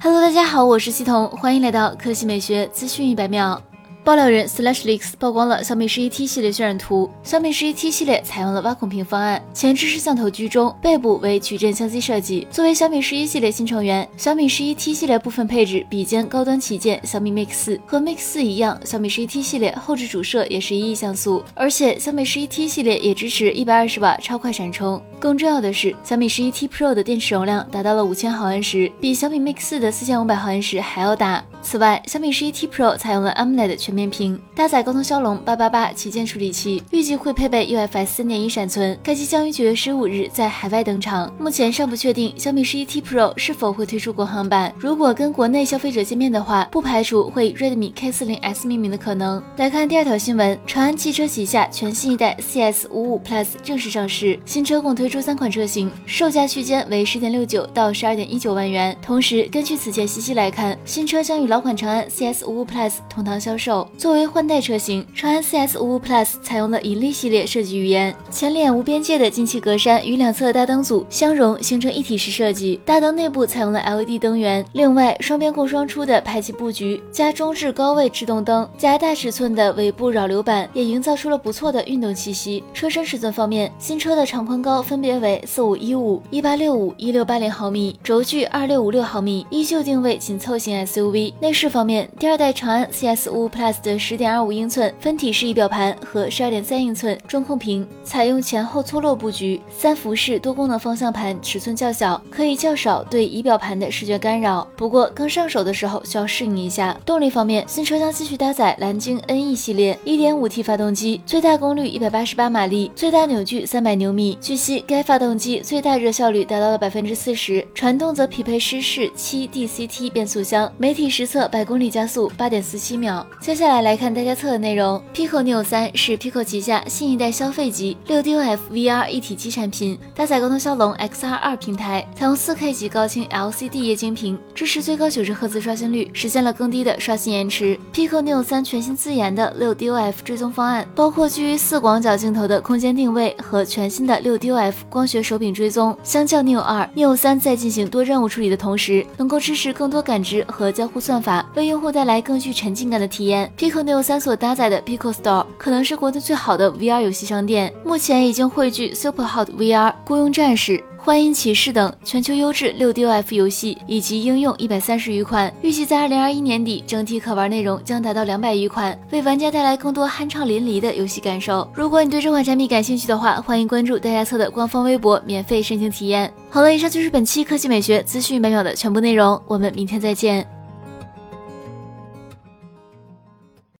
Hello，大家好，我是西彤，欢迎来到科技美学资讯一百秒。爆料人 SlashLeaks 曝光了小米十一 T 系列渲染图。小米十一 T 系列采用了挖孔屏方案，前置摄像头居中，背部为矩阵相机设计。作为小米十一系列新成员，小米十一 T 系列部分配置比肩高端旗舰小米 Mix 四。和 Mix 四一样，小米十一 T 系列后置主摄也是一亿像素，而且小米十一 T 系列也支持一百二十瓦超快闪充。更重要的是，小米十一 T Pro 的电池容量达到了五千毫安时，比小米 Mix 四的四千五百毫安时还要大。此外，小米十一 T Pro 采用了 AMOLED 全面屏，搭载高通骁龙八八八旗舰处理器，预计会配备 UFS 三点一闪存。该机将于九月十五日在海外登场。目前尚不确定小米十一 T Pro 是否会推出国行版。如果跟国内消费者见面的话，不排除会以 Redmi K 四零 S 命名的可能。来看第二条新闻：长安汽车旗下全新一代 CS 五五 Plus 正式上市，新车共推出三款车型，售价区间为十点六九到十二点一九万元。同时，根据此前信息来看，新车将与老老款长安 CS 五五 Plus 同堂销售。作为换代车型，长安 CS 五五 Plus 采用了引力系列设计语言，前脸无边界的进气格栅与两侧大灯组相融，形成一体式设计。大灯内部采用了 LED 灯源，另外双边共双出的排气布局加中置高位制动灯加大尺寸的尾部扰流板，也营造出了不错的运动气息。车身尺寸方面，新车的长宽高分别为四五一五、一八六五、一六八零毫米，轴距二六五六毫米，依旧定位紧凑型 SUV。内饰方面，第二代长安 CS 五 Plus 的十点二五英寸分体式仪表盘和十二点三英寸中控屏，采用前后错落布局，三辐式多功能方向盘尺寸较小，可以较少对仪表盘的视觉干扰。不过刚上手的时候需要适应一下。动力方面，新车将继续搭载蓝鲸 NE 系列一点五 T 发动机，最大功率一百八十八马力，最大扭矩三百牛米。据悉，该发动机最大热效率达到了百分之四十，传动则匹配湿式七 DCT 变速箱，媒体实测百公里加速八点四七秒。接下来来看大家测的内容，Pico Neo 三是 Pico 旗下新一代消费级六 DOF VR 一体机产品，搭载高通骁龙 XR 二平台，采用四 K 级高清 LCD 液晶屏，支持最高九十赫兹刷新率，实现了更低的刷新延迟。Pico Neo 三全新自研的六 DOF 追踪方案，包括基于四广角镜头的空间定位和全新的六 DOF 光学手柄追踪。相较 Neo 二，Neo 三在进行多任务处理的同时，能够支持更多感知和交互算法，为用户带来更具沉浸感的体验。Pico Neo 三所搭载的 Pico Store 可能是国内最好的 VR 游戏商店，目前已经汇聚 Super Hot VR、雇佣战士。幻影骑士等全球优质六 DOF 游戏以及应用一百三十余款，预计在二零二一年底，整体可玩内容将达到两百余款，为玩家带来更多酣畅淋漓的游戏感受。如果你对这款产品感兴趣的话，欢迎关注大家测的官方微博，免费申请体验。好了，以上就是本期科技美学资讯一百秒的全部内容，我们明天再见。